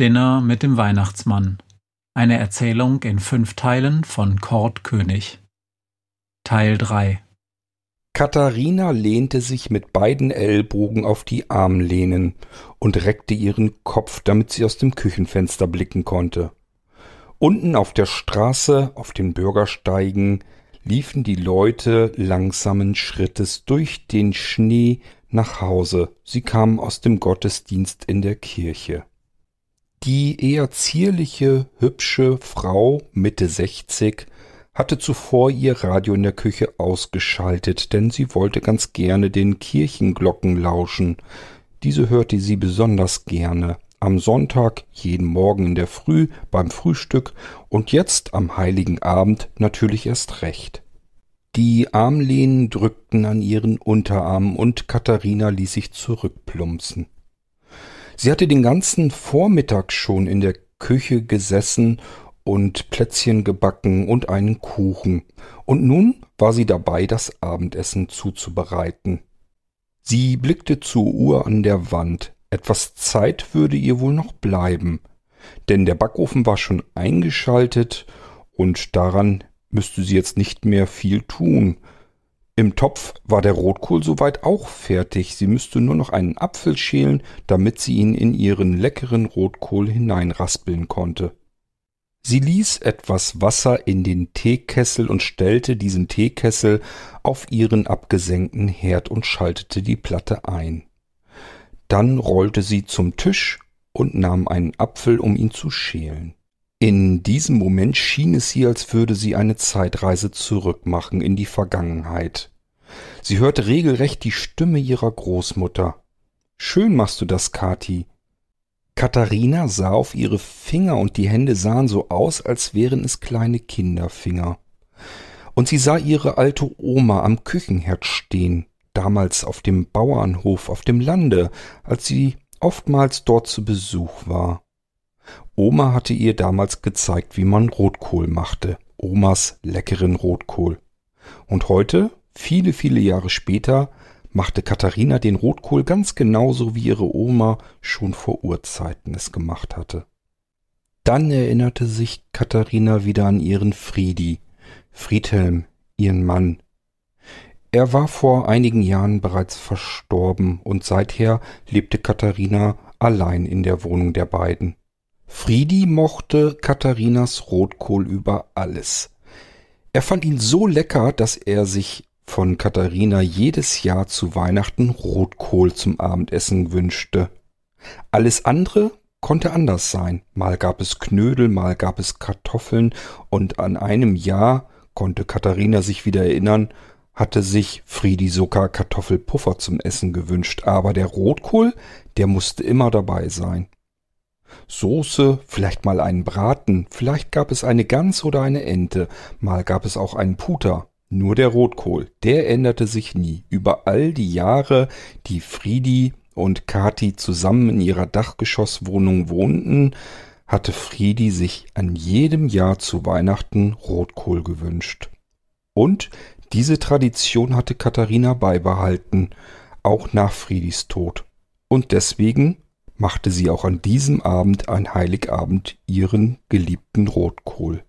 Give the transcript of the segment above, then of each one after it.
Dinner mit dem Weihnachtsmann. Eine Erzählung in fünf Teilen von Kurt König. Teil 3 Katharina lehnte sich mit beiden Ellbogen auf die Armlehnen und reckte ihren Kopf, damit sie aus dem Küchenfenster blicken konnte. Unten auf der Straße, auf den Bürgersteigen, liefen die Leute langsamen Schrittes durch den Schnee nach Hause. Sie kamen aus dem Gottesdienst in der Kirche. Die eher zierliche, hübsche Frau Mitte sechzig hatte zuvor ihr Radio in der Küche ausgeschaltet, denn sie wollte ganz gerne den Kirchenglocken lauschen. Diese hörte sie besonders gerne. Am Sonntag, jeden Morgen in der Früh, beim Frühstück und jetzt am heiligen Abend natürlich erst recht. Die Armlehnen drückten an ihren Unterarm und Katharina ließ sich zurückplumpsen. Sie hatte den ganzen Vormittag schon in der Küche gesessen und Plätzchen gebacken und einen Kuchen, und nun war sie dabei, das Abendessen zuzubereiten. Sie blickte zur Uhr an der Wand. Etwas Zeit würde ihr wohl noch bleiben, denn der Backofen war schon eingeschaltet und daran müsste sie jetzt nicht mehr viel tun. Im Topf war der Rotkohl soweit auch fertig. Sie müsste nur noch einen Apfel schälen, damit sie ihn in ihren leckeren Rotkohl hineinraspeln konnte. Sie ließ etwas Wasser in den Teekessel und stellte diesen Teekessel auf ihren abgesenkten Herd und schaltete die Platte ein. Dann rollte sie zum Tisch und nahm einen Apfel, um ihn zu schälen. In diesem Moment schien es ihr, als würde sie eine Zeitreise zurückmachen in die Vergangenheit. Sie hörte regelrecht die Stimme ihrer Großmutter. Schön machst du das, Kathi. Katharina sah auf ihre Finger und die Hände sahen so aus, als wären es kleine Kinderfinger. Und sie sah ihre alte Oma am Küchenherd stehen, damals auf dem Bauernhof auf dem Lande, als sie oftmals dort zu Besuch war. Oma hatte ihr damals gezeigt, wie man Rotkohl machte, Omas leckeren Rotkohl. Und heute, viele, viele Jahre später, machte Katharina den Rotkohl ganz genauso wie ihre Oma schon vor Urzeiten es gemacht hatte. Dann erinnerte sich Katharina wieder an ihren Friedi, Friedhelm, ihren Mann. Er war vor einigen Jahren bereits verstorben und seither lebte Katharina allein in der Wohnung der beiden. Friedi mochte Katharinas Rotkohl über alles. Er fand ihn so lecker, dass er sich von Katharina jedes Jahr zu Weihnachten Rotkohl zum Abendessen wünschte. Alles andere konnte anders sein. Mal gab es Knödel, mal gab es Kartoffeln, und an einem Jahr, konnte Katharina sich wieder erinnern, hatte sich Friedi sogar Kartoffelpuffer zum Essen gewünscht, aber der Rotkohl, der musste immer dabei sein. Soße, vielleicht mal einen Braten, vielleicht gab es eine Gans oder eine Ente, mal gab es auch einen Puter. Nur der Rotkohl, der änderte sich nie. Über all die Jahre, die Friedi und Kati zusammen in ihrer Dachgeschosswohnung wohnten, hatte Friedi sich an jedem Jahr zu Weihnachten Rotkohl gewünscht. Und diese Tradition hatte Katharina beibehalten, auch nach Friedis Tod. Und deswegen machte sie auch an diesem Abend an Heiligabend ihren geliebten Rotkohl.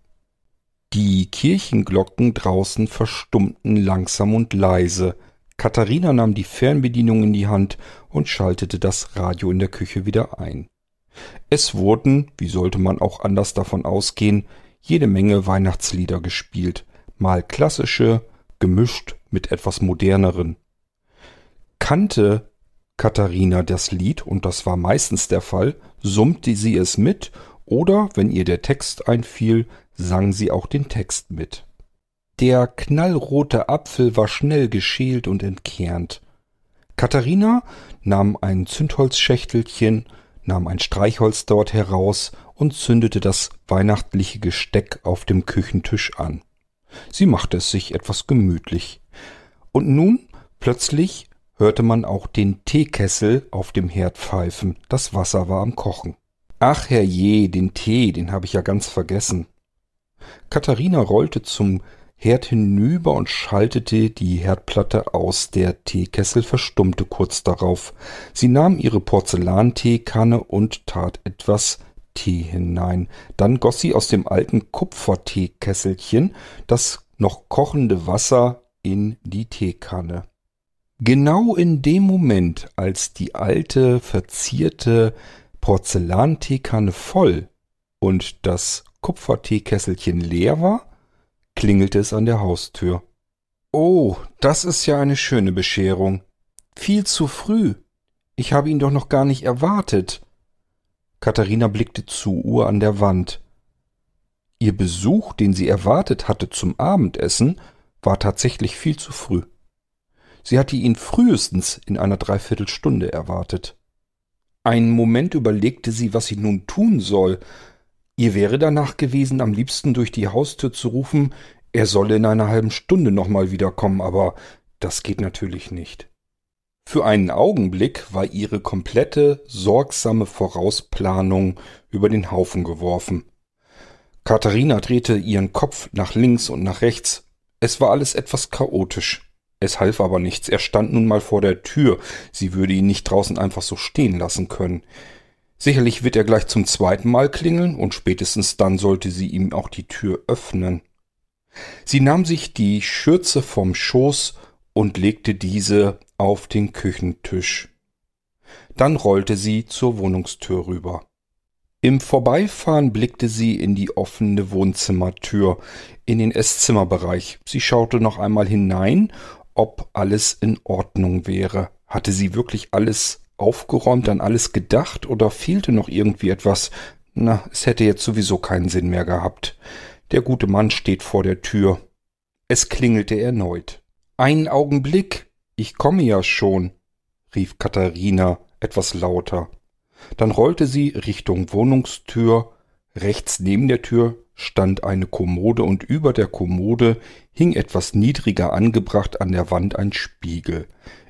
Die Kirchenglocken draußen verstummten langsam und leise. Katharina nahm die Fernbedienung in die Hand und schaltete das Radio in der Küche wieder ein. Es wurden, wie sollte man auch anders davon ausgehen, jede Menge Weihnachtslieder gespielt, mal klassische, gemischt mit etwas moderneren. Kannte Katharina das Lied, und das war meistens der Fall, summte sie es mit, oder, wenn ihr der Text einfiel, sang sie auch den Text mit. Der knallrote Apfel war schnell geschält und entkernt. Katharina nahm ein Zündholzschächtelchen, nahm ein Streichholz dort heraus und zündete das weihnachtliche Gesteck auf dem Küchentisch an. Sie machte es sich etwas gemütlich. Und nun plötzlich hörte man auch den Teekessel auf dem Herd pfeifen. Das Wasser war am Kochen. Ach herrje, den Tee, den habe ich ja ganz vergessen. Katharina rollte zum Herd hinüber und schaltete die Herdplatte aus. Der Teekessel verstummte kurz darauf. Sie nahm ihre Porzellanteekanne und tat etwas Tee hinein. Dann goss sie aus dem alten Kupferteekesselchen das noch kochende Wasser in die Teekanne. Genau in dem Moment, als die alte, verzierte Porzellanteekanne voll und das Kupferteekesselchen leer war, klingelte es an der Haustür. Oh, das ist ja eine schöne Bescherung. Viel zu früh. Ich habe ihn doch noch gar nicht erwartet. Katharina blickte zur Uhr an der Wand. Ihr Besuch, den sie erwartet hatte zum Abendessen, war tatsächlich viel zu früh. Sie hatte ihn frühestens in einer Dreiviertelstunde erwartet. Einen Moment überlegte sie, was sie nun tun soll. Ihr wäre danach gewesen, am liebsten durch die Haustür zu rufen, er solle in einer halben Stunde nochmal wiederkommen, aber das geht natürlich nicht. Für einen Augenblick war ihre komplette, sorgsame Vorausplanung über den Haufen geworfen. Katharina drehte ihren Kopf nach links und nach rechts. Es war alles etwas chaotisch. Es half aber nichts. Er stand nun mal vor der Tür. Sie würde ihn nicht draußen einfach so stehen lassen können. Sicherlich wird er gleich zum zweiten Mal klingeln und spätestens dann sollte sie ihm auch die Tür öffnen. Sie nahm sich die Schürze vom Schoß und legte diese auf den Küchentisch. Dann rollte sie zur Wohnungstür rüber. Im Vorbeifahren blickte sie in die offene Wohnzimmertür, in den Esszimmerbereich. Sie schaute noch einmal hinein, ob alles in Ordnung wäre. Hatte sie wirklich alles aufgeräumt, an alles gedacht oder fehlte noch irgendwie etwas? Na, es hätte jetzt sowieso keinen Sinn mehr gehabt. Der gute Mann steht vor der Tür. Es klingelte erneut. Einen Augenblick, ich komme ja schon, rief Katharina etwas lauter. Dann rollte sie Richtung Wohnungstür. Rechts neben der Tür stand eine Kommode und über der Kommode hing etwas niedriger angebracht an der Wand ein Spiegel,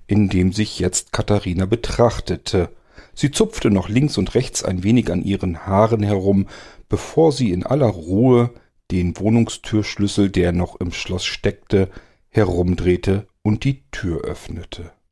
in dem sich jetzt Katharina betrachtete. Sie zupfte noch links und rechts ein wenig an ihren Haaren herum, bevor sie in aller Ruhe den Wohnungstürschlüssel, der noch im Schloss steckte, herumdrehte und die Tür öffnete.